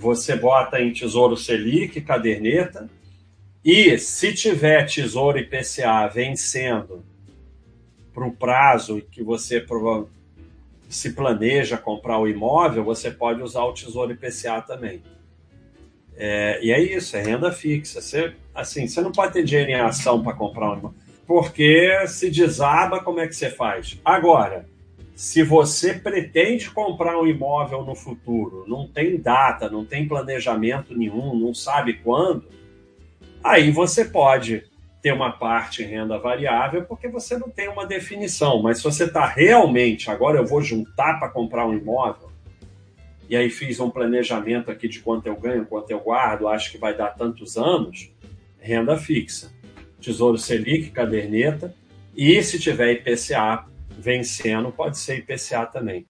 você bota em Tesouro Selic, caderneta, e se tiver Tesouro IPCA vencendo para o prazo que você se planeja comprar o imóvel, você pode usar o Tesouro IPCA também. É, e é isso, é renda fixa. Você, assim, você não pode ter dinheiro em ação para comprar um imóvel, porque se desaba, como é que você faz? Agora, se você pretende comprar um imóvel no futuro, não tem data, não tem planejamento nenhum, não sabe quando, aí você pode ter uma parte renda variável porque você não tem uma definição. Mas se você está realmente, agora eu vou juntar para comprar um imóvel, e aí fiz um planejamento aqui de quanto eu ganho, quanto eu guardo, acho que vai dar tantos anos, renda fixa. Tesouro Selic, caderneta, e se tiver IPCA vencendo, pode ser IPCA também.